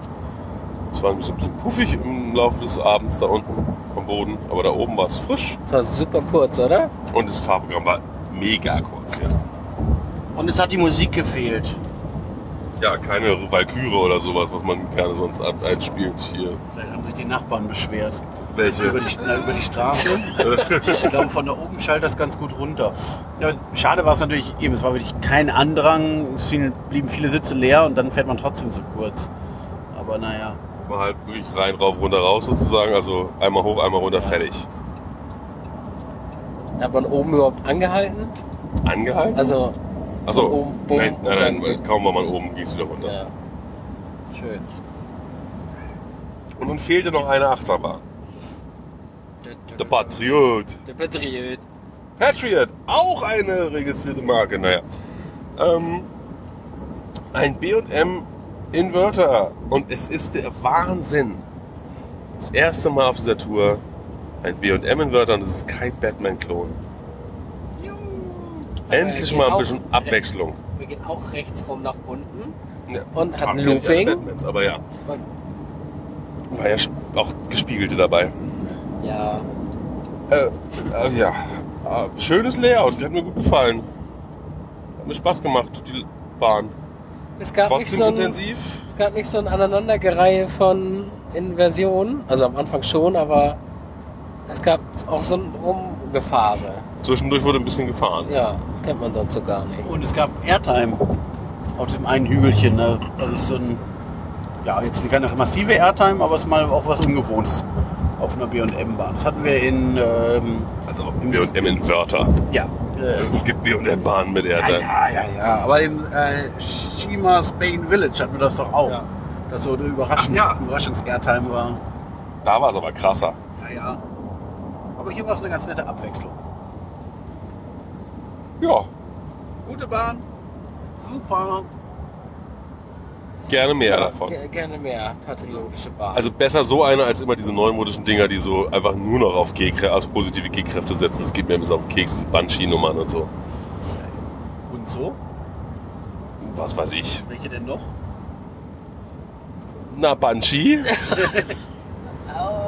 Es war ein bisschen, puffig im Laufe des Abends da unten am Boden, aber da oben war es frisch Das war super kurz, oder? und das Fahrprogramm war mega kurz. Ja, Und es hat die Musik gefehlt. ja keine Walküre oder sowas, was man gerne sonst ab- einspielt hier. Vielleicht haben sich die Nachbarn beschwert. Welche? Über die, na, über die Straße. ich glaube, von da oben schallt das ganz gut runter. Ja, schade war es natürlich eben, es war wirklich kein Andrang, es fielen- blieben viele Sitze leer und dann fährt man trotzdem so kurz. Aber naja. Das war halt wirklich rein, rauf, runter, raus sozusagen. Also einmal hoch, einmal runter, Ja. fertig. Hat man oben überhaupt angehalten? Angehalten? Also, Achso, oben, bumm, nein, nein, nein, kaum war man oben, ging es wieder runter. ja. Schön. Und nun fehlte noch eine Achterbahn. Der Patriot. Der Patriot. Patriot, auch eine registrierte Marke, naja. Ähm, ein B&M Inverter und es ist der Wahnsinn. Das erste Mal auf dieser Tour ein B&M Inverter und es ist kein Batman-Klon. Endlich mal ein bisschen Abwechslung. Wir gehen auch rechts rum nach unten. Ja, Und hat ein nicht Looping. Batmans, aber ja. Und- War ja auch Gespiegelte dabei. Ja. Äh, äh, ja, äh, schönes Layout, hat mir gut gefallen. Hat mir Spaß gemacht, die Bahn. Es gab, nicht Trotzdem so ein, intensiv. es gab nicht so ein Aneinandergereihe von Inversionen. Also am Anfang schon, aber es gab auch so ein Rumgefahre. Zwischendurch wurde ein bisschen gefahren. Ja, kennt man sonst so gar nicht. Und es gab Airtime auf diesem einen Hügelchen. Ne? Das ist so ein, ja, jetzt keine massive Airtime, aber es ist mal auch was Ungewohntes auf einer B&M-Bahn. Das hatten wir in, ähm, Also Im- B&M Inverter. ja, äh, Es gibt B&M-Bahnen mit ja, Erde. ja, ja, ja. Aber im äh, Shima Spain Village hatten wir das doch auch. Ja. Das so eine Überraschung, Ach ja. Überraschungs-Airtime war. Da war es aber krasser. Ja, ja. Aber hier war es eine ganz nette Abwechslung. Ja, Gute Bahn, super. gerne mehr davon. Ge- Gerne mehr patriotische Bahn. Also besser so eine als immer diese neumodischen Dinger, die so einfach nur noch auf, G auf positive G-Kräfte setzen. Das geht mir ein bisschen auf den Keks, diese Banshee-Nummern und so. Und so? Was weiß ich. Welche denn noch? Na, Banshee?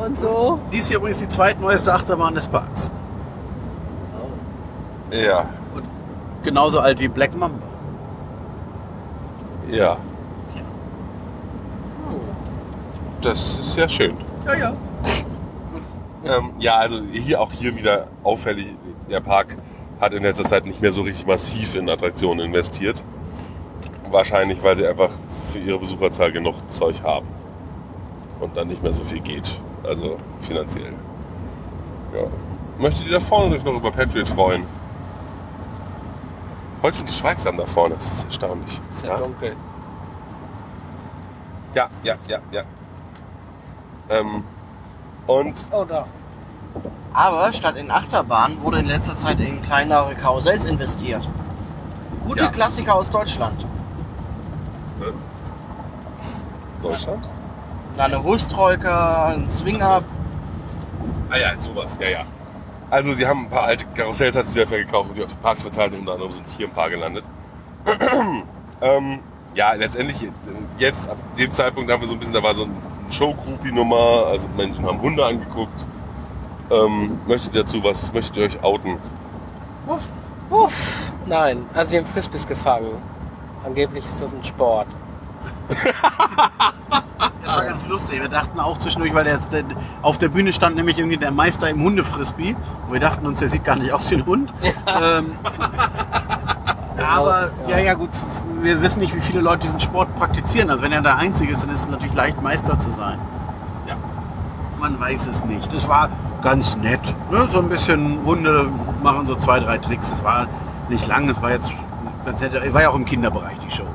und so. Dies hier übrigens die zweitneueste Achterbahn des Parks. ja, Genauso alt wie Black Mamba. ja. Das ist ja schön. Ja, ja. Ähm, ja, also hier auch hier wieder auffällig, der Park hat in letzter Zeit nicht mehr so richtig massiv in Attraktionen investiert. Wahrscheinlich, weil sie einfach für ihre Besucherzahl genug Zeug haben. Und dann nicht mehr so viel geht. Also finanziell. Ja. Möchtet ihr da vorne euch noch über Patriot freuen? Heute sind die schweigsam da vorne, das ist erstaunlich. Ist ja, dunkel. ja, ja, ja. ja. Ähm, und Oh doch. Aber statt in Achterbahn wurde in letzter Zeit in kleinere Karussells investiert. Gute Ja. Klassiker aus Deutschland. Deutschland? Na, eine Hustrolke, ein Swinger. Ah ja, sowas, ja, ja. Also sie haben ein paar alte Karussells hat sie dafür gekauft und die auf die Parks verteilt und unter anderem sind hier ein paar gelandet. ähm, ja, letztendlich, jetzt, ab dem Zeitpunkt haben wir so ein bisschen, da war so ein Show-Groupie-Nummer, also Menschen haben Hunde angeguckt. Ähm, möchtet ihr dazu was, möchtet ihr euch outen? Uff. Nein, also sie haben Frisbees gefangen. Angeblich ist das ein Sport. Das war ganz lustig. Wir dachten auch zwischendurch, weil der, jetzt, der auf der Bühne stand nämlich irgendwie der Meister im Hundefrisbee. Und wir dachten uns, der sieht gar nicht aus wie ein Hund. Ähm, aber ja, ja gut, wir wissen nicht, wie viele Leute diesen Sport praktizieren. Also wenn er der Einzige ist, dann ist es natürlich leicht, Meister zu sein. Ja. Man weiß es nicht. Das war ganz nett. Ne? So ein bisschen Hunde machen so zwei, drei Tricks. Es war nicht lang, es war jetzt ganz nett. War ja auch im Kinderbereich die Show.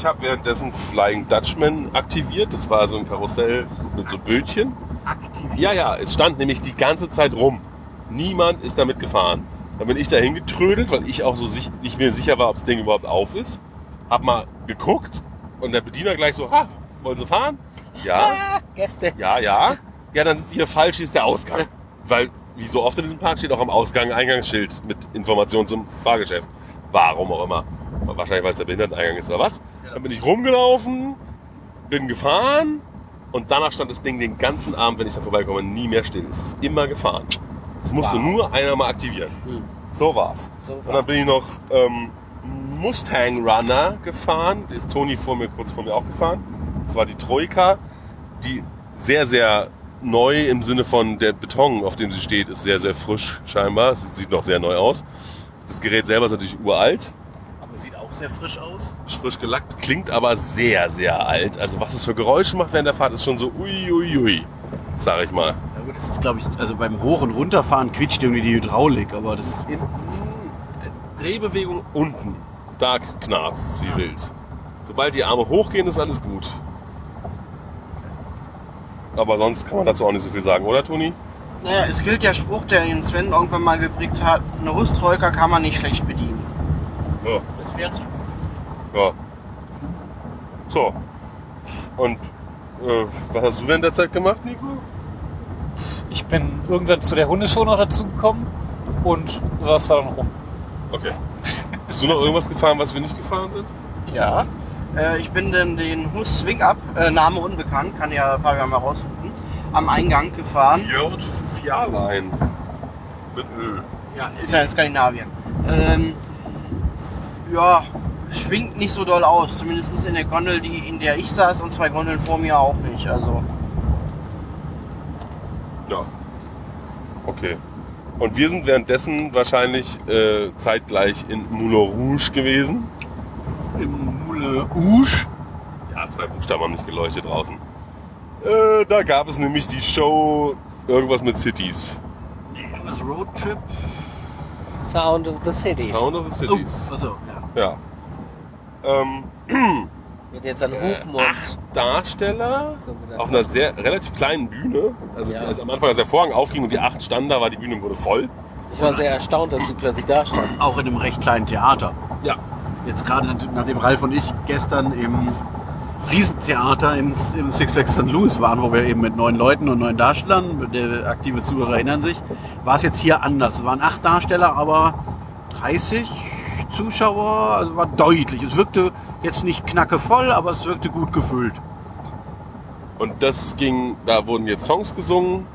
Ich habe währenddessen Flying Dutchman aktiviert. Das war so ein Karussell mit so Bötchen. Aktiv. Ja, ja, es stand nämlich die ganze Zeit rum. Niemand ist damit gefahren. Dann bin ich dahin getrödelt, weil ich auch so sich, nicht mehr sicher war, ob das Ding überhaupt auf ist. Hab mal geguckt und der Bediener gleich so, ha, wollen Sie fahren? Ja, Gäste. ja, ja. Ja, dann sind Sie hier falsch, hier ist der Ausgang. Weil, wie so oft in diesem Park steht auch am Ausgang ein Eingangsschild mit Informationen zum Fahrgeschäft. Warum auch immer. Wahrscheinlich, weil es der Behinderteneingang ist oder was. Dann bin ich rumgelaufen, bin gefahren und danach stand das Ding den ganzen Abend, wenn ich da vorbeikomme, nie mehr still. Es ist immer gefahren. Es musste Wow. nur einer mal aktivieren. Hm. So war's. So Und dann bin ich noch ähm, Mustang Runner gefahren. Da ist Toni vor mir, kurz vor mir auch gefahren. Das war die Troika, die sehr, sehr neu im Sinne von der Beton, auf dem sie steht, ist sehr, sehr frisch scheinbar. Es sieht noch sehr neu aus. Das Gerät selber ist natürlich uralt, Aber sieht auch sehr frisch aus. ist frisch gelackt, klingt aber sehr, sehr alt. Also was es für Geräusche macht während der Fahrt, ist schon so ui, ui, ui, sag ich mal. Ja gut, das ist glaube ich, also beim Hoch- und Runterfahren quietscht irgendwie die Hydraulik, aber das In, Drehbewegung unten, da knarzt wie wild. Sobald die Arme hochgehen, ist alles gut. Aber sonst kann man dazu auch nicht so viel sagen, oder Toni? Naja, es gilt der Spruch, der den Sven irgendwann mal geprägt hat, eine Rüstroika kann man nicht schlecht bedienen. Ja. Das fährt sich gut. ja. So. Und äh, was hast du während der Zeit gemacht, Nico? Ich bin irgendwann zu der Hundeshow noch dazugekommen und saß da dann rum. Okay. Bist du noch irgendwas gefahren, was wir nicht gefahren sind? Ja. Äh, ich bin dann den Hus Swing Up, äh, Name unbekannt, kann ja Fabian mal raussuchen, am Eingang gefahren. Fjord Fjärlein. Mit Öl. Ja, ist ja in Skandinavien. Ähm, ja, schwingt nicht so doll aus. Zumindest in der Gondel, die, in der ich saß und zwei Gondeln vor mir auch nicht. Also, Ja. Okay. Und wir sind währenddessen wahrscheinlich äh, zeitgleich in Moulin Rouge gewesen. im Moulin Rouge. Ja, zwei Buchstaben haben nicht geleuchtet draußen. Äh, da gab es nämlich die Show irgendwas mit Cities. Was Roadtrip? Sound of the City. Sound of the Oh, Cities. achso, ja. Ja. Ähm, Wird jetzt an äh, Hupen und acht Darsteller so auf einer sehr relativ kleinen Bühne. Also Ja. als am Anfang, als der Vorhang aufging und die acht standen, da war die Bühne wurde voll. Ich war sehr erstaunt, dass sie plötzlich da standen. Auch in einem recht kleinen Theater. Ja. Jetzt gerade nachdem Ralf und ich gestern im Riesentheater ins, im Six Flags St. Louis waren, wo wir eben mit neun Leuten und neun Darstellern, der aktive Zuhörer erinnern sich, war es jetzt hier anders. Es waren acht Darsteller, aber 30 Zuschauer, also war deutlich. Es wirkte jetzt nicht knacke voll, aber es wirkte gut gefüllt. Und das ging, da wurden jetzt Songs gesungen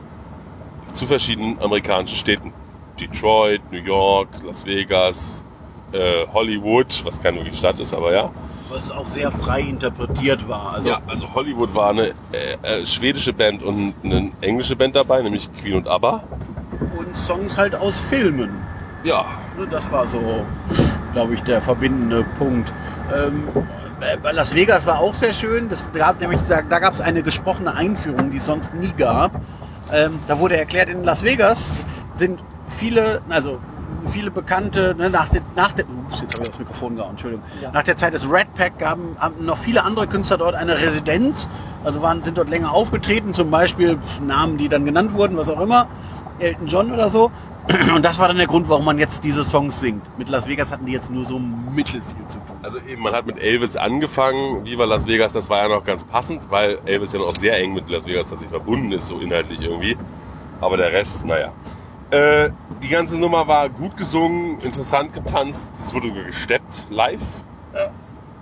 zu verschiedenen amerikanischen Städten. Detroit, New York, Las Vegas, äh, Hollywood, was keine wirkliche Stadt ist, aber ja. Was auch sehr frei interpretiert war. Also ja, also Hollywood war eine äh, äh, schwedische Band und eine englische Band dabei, nämlich Queen und ABBA. und Songs halt aus Filmen. Ja, Ne, Das war so, glaube ich, der verbindende Punkt. Ähm, äh, bei Las Vegas war auch sehr schön. Das gab nämlich, da, da gab es eine gesprochene Einführung, die es sonst nie gab. Ähm, da wurde erklärt, in Las Vegas sind viele, also viele bekannte, ne, nach, der, nach der, ups, jetzt habe ich das Mikrofon gehauen, Entschuldigung. Ja. Nach der Zeit des Red Pack gaben haben noch viele andere Künstler dort eine Residenz, also waren, sind dort länger aufgetreten, zum Beispiel Namen, die dann genannt wurden, was auch immer, Elton John oder so. Und das war dann der Grund, warum man jetzt diese Songs singt. Mit Las Vegas hatten die jetzt nur so mittel viel zu tun. also eben, man hat mit Elvis angefangen. Viva Las Vegas, das war ja noch ganz passend, weil Elvis ja noch sehr eng mit Las Vegas tatsächlich verbunden ist, so inhaltlich irgendwie. Aber der Rest, naja. Äh, die ganze Nummer war gut gesungen, interessant getanzt. Es wurde sogar gesteppt, live.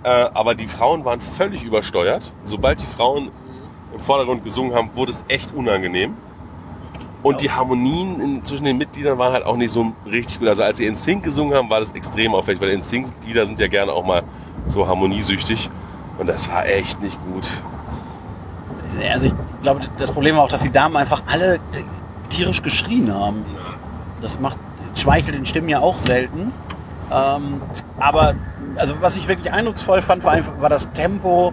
Äh, aber die Frauen waren völlig übersteuert. Sobald die Frauen im Vordergrund gesungen haben, wurde es echt unangenehm. Und die Harmonien in, zwischen den Mitgliedern waren halt auch nicht so richtig gut. Also als sie in Sync gesungen haben, war das extrem auffällig, weil in Sync-Lieder sind ja gerne auch mal so harmoniesüchtig. Und das war echt nicht gut. Also ich glaube, das Problem war auch, dass die Damen einfach alle tierisch geschrien haben. Das macht, schmeichelt den Stimmen ja auch selten. Ähm, aber also was ich wirklich eindrucksvoll fand, war, einfach, war das Tempo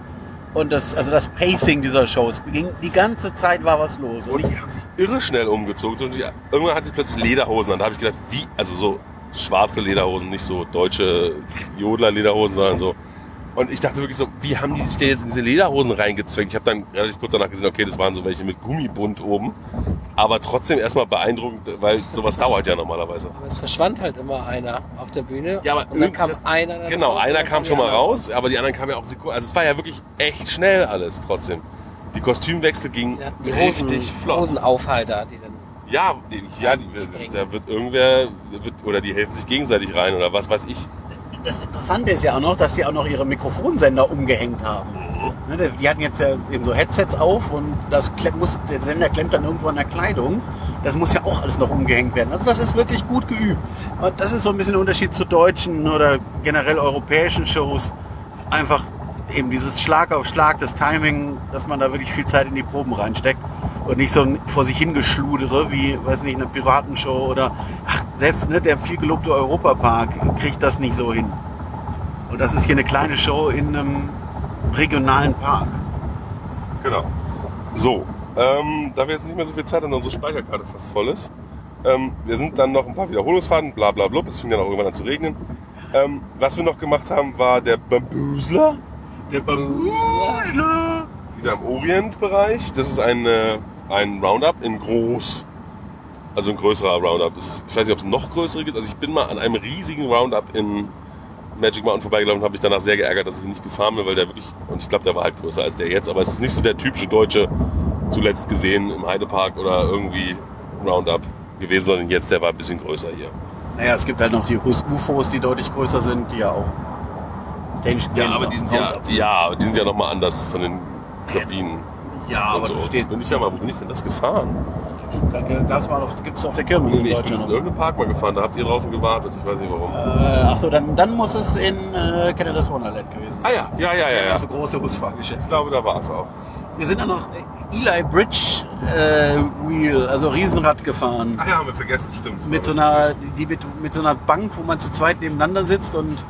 und das, also das Pacing dieser Shows. Die ganze Zeit war was los. Und Und die haben sich irre schnell umgezogen. Und die- Irgendwann hat sie plötzlich Lederhosen an. Da habe ich gedacht, wie? Also so schwarze Lederhosen, nicht so deutsche Jodler-Lederhosen, sondern so. Und ich dachte wirklich so, wie haben die sich denn jetzt in diese Lederhosen reingezwängt? Ich habe dann relativ kurz danach gesehen, okay, das waren so welche mit Gummibund oben. Aber trotzdem erstmal beeindruckend, weil sowas dauert ja normalerweise. Aber es verschwand halt immer einer auf der Bühne. Ja, aber und dann kam das- einer dann Genau, raus einer kam schon mal raus, aber die anderen kamen ja auch Sekunden. Also es war ja wirklich echt schnell alles trotzdem. Die Kostümwechsel gingen hatten die Hosen, richtig flott. Hosenaufhalter, die dann. Ja, die, ja die, da wird irgendwer, wird, oder die helfen sich gegenseitig rein oder was weiß ich. Das Interessante ist ja auch noch, dass sie auch noch ihre Mikrofonsender umgehängt haben. Ne, der- Die hatten jetzt ja eben so Headsets auf und das muss, der Sender klemmt dann irgendwo an der Kleidung. Das muss ja auch alles noch umgehängt werden. Also das ist wirklich gut geübt. Und das ist so ein bisschen der Unterschied zu deutschen oder generell europäischen Shows. Einfach eben dieses Schlag auf Schlag, das Timing, dass man da wirklich viel Zeit in die Proben reinsteckt und nicht so ein vor sich hingeschludere wie, weiß nicht, eine Piratenshow oder ach, selbst ne, der viel gelobte Europapark kriegt das nicht so hin. Und das ist hier eine kleine Show in einem regionalen Park. Genau. So, ähm, da wir jetzt nicht mehr so viel Zeit haben unsere Speicherkarte fast voll ist, ähm, wir sind dann noch ein paar Wiederholungsfahrten, bla bla bla, es fing dann auch irgendwann an zu regnen. Ähm, was wir noch gemacht haben, war der Bambusler, Der Bambusler. wieder im Orientbereich. Das ist ein, äh, ein Roundup in groß. Also ein größerer Roundup. Ich weiß nicht, ob es noch größere gibt. Also ich bin mal an einem riesigen Roundup in Magic Mountain vorbeigelaufen und habe mich danach sehr geärgert, dass ich nicht gefahren bin, weil der wirklich, und ich glaube, der war halt größer als der jetzt, aber es ist nicht so der typische deutsche, zuletzt gesehen im Heidepark oder irgendwie Roundup gewesen, sondern jetzt, der war ein bisschen größer hier. Naja, es gibt halt noch die UFOs, die deutlich größer sind, die ja auch technisch gesehen noch Roundups sind. ja, aber die sind ja nochmal anders von den Kabinen. Ja, aber so. steht. bin ich ja mal, wo bin ich denn das gefahren? Gas mal auf, gibt's auf der Kirmes in Nee, ich bin in Deutschland. irgendeinem Park mal gefahren, da habt ihr draußen gewartet, ich weiß nicht warum. Äh, Achso, dann, dann muss es in äh, Canada's Wonderland gewesen Ah sein. ja, ja, ja, ja. ja. So große Busfahrgeschäfte. Ich glaube, da war es auch. Wir sind dann noch äh, Eli Bridge äh, Wheel, also Riesenrad gefahren. Ach ja, haben wir vergessen, stimmt. mit so einer, die mit, mit so einer Bank, wo man zu zweit nebeneinander sitzt und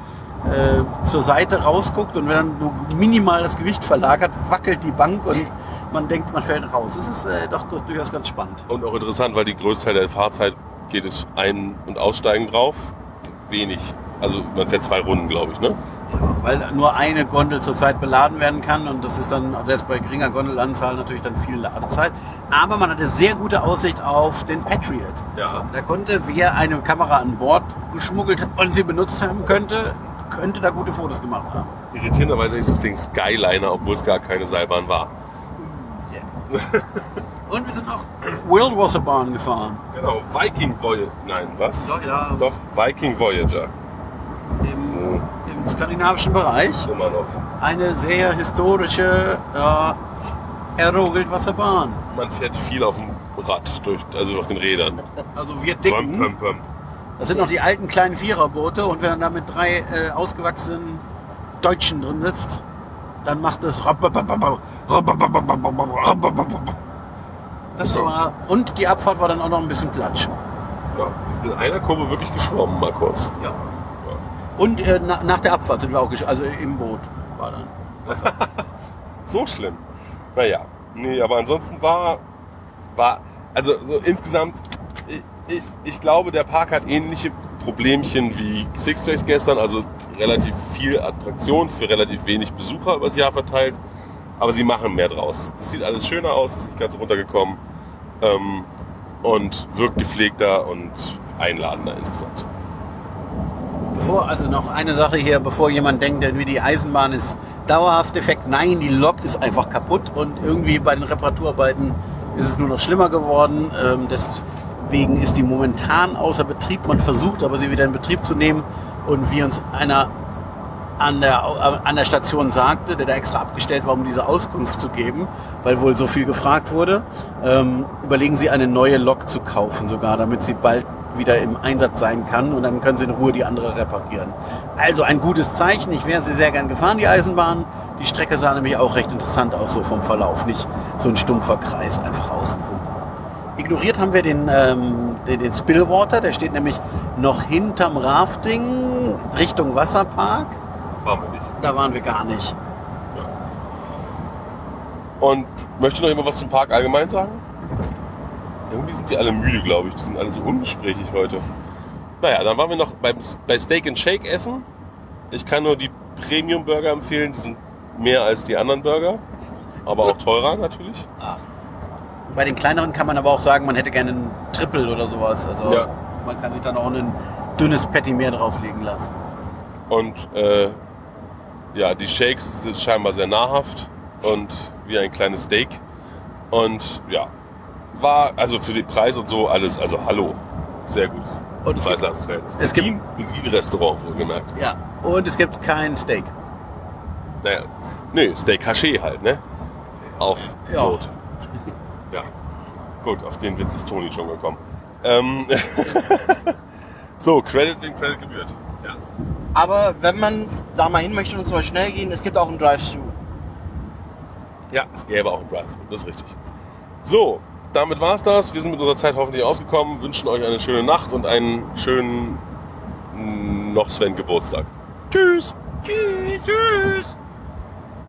äh, zur Seite rausguckt und wenn dann nur minimal das Gewicht verlagert, wackelt die Bank und man denkt, man fällt raus. Das ist äh, doch durchaus ganz spannend. Und auch interessant, weil die größte Teil der Fahrzeit geht es ein- und aussteigen drauf. Wenig. Also man fährt zwei Runden, glaube ich, ne? Ja, weil nur eine Gondel zurzeit beladen werden kann und das ist dann selbst bei geringer Gondelanzahl natürlich dann viel Ladezeit. Aber man hatte sehr gute Aussicht auf den Patriot. Ja. Da konnte, wer eine Kamera an Bord geschmuggelt hat und sie benutzt haben könnte, könnte da gute Fotos gemacht haben. Irritierenderweise ist das Ding Skyliner, obwohl es gar keine Seilbahn war. Und wir sind noch World Wasserbahn gefahren. Genau, Viking Voyager. Nein, was? Doch, ja. Doch, Viking Voyager. Im, im skandinavischen Bereich. Immer noch. Eine sehr historische äh, Aero-Wildwasserbahn. Man fährt viel auf dem Rad, durch, also auf den Rädern. Also wir Pum, dicken. pum, pum. Das sind noch die alten kleinen Viererboote und wenn dann da mit drei äh, ausgewachsenen Deutschen drin sitzt, dann macht es das war und die Abfahrt war dann auch noch ein bisschen platsch. Ja, wir sind in einer Kurve wirklich geschwommen, mal kurz. Ja. Und äh, na, nach der Abfahrt sind wir auch gesch also im Boot war dann. Wasser. So schlimm. Naja, nee, aber ansonsten war, war also so insgesamt, ich, ich, glaube, der Park hat ähnliche Problemchen wie Six Flags gestern, also relativ viel Attraktion für relativ wenig Besucher übers Jahr verteilt, aber sie machen mehr draus. Das sieht alles schöner aus, ist nicht ganz runtergekommen ähm, und wirkt gepflegter und einladender insgesamt. Bevor, also noch eine Sache hier, bevor jemand denkt, irgendwie die Eisenbahn ist dauerhaft defekt. Nein, die Lok ist einfach kaputt und irgendwie bei den Reparaturarbeiten ist es nur noch schlimmer geworden. Ähm, deswegen ist die momentan außer Betrieb. Man versucht aber sie wieder in Betrieb zu nehmen und wie uns einer an der, an der Station sagte, der da extra abgestellt war, um diese Auskunft zu geben, weil wohl so viel gefragt wurde, ähm, überlegen Sie eine neue Lok zu kaufen sogar, damit sie bald wieder im Einsatz sein kann und dann können Sie in Ruhe die andere reparieren. Also ein gutes Zeichen. Ich wäre sie sehr gern gefahren, die Eisenbahn. Die Strecke sah nämlich auch recht interessant aus, so vom Verlauf. Nicht so ein stumpfer Kreis einfach außenrum. Ignoriert haben wir den, ähm, den, den Spillwater, der steht nämlich noch hinterm Rafting Richtung Wasserpark. Waren wir nicht. Da waren wir gar nicht. Und möchte noch jemand was zum Park allgemein sagen? Irgendwie sind die alle müde, glaube ich. Die sind alle so ungesprächig heute. Naja, dann waren wir noch beim, bei Steak and Shake essen. Ich kann nur die Premium Burger empfehlen. Die sind mehr als die anderen Burger. Aber auch teurer natürlich. Bei den kleineren kann man aber auch sagen, man hätte gerne einen Triple oder sowas. Also Ja. man kann sich dann auch ein dünnes Patty mehr drauflegen lassen. Und äh, ja, die Shakes sind scheinbar sehr nahrhaft und wie ein kleines Steak. Und ja, war also für den Preis und so alles, also hallo, sehr gut. Und es gibt- es gibt- Bedienrestaurant wohlgemerkt. Ja. Und es gibt kein Steak. Naja, nee, Steak Haché halt, ne? Auf Ja. Brot. Gut, auf den Witz ist Toni schon gekommen. Ähm, so, Credit, den Credit gebührt. Ja. Aber wenn man da mal hin möchte und es soll schnell gehen, es gibt auch einen Drive-Thru. Ja, es gäbe auch einen Drive, das ist richtig. So, damit war's das. Wir sind mit unserer Zeit hoffentlich ausgekommen, wünschen euch eine schöne Nacht und einen schönen noch Sven Geburtstag. Tschüss. Tschüss. Tschüss.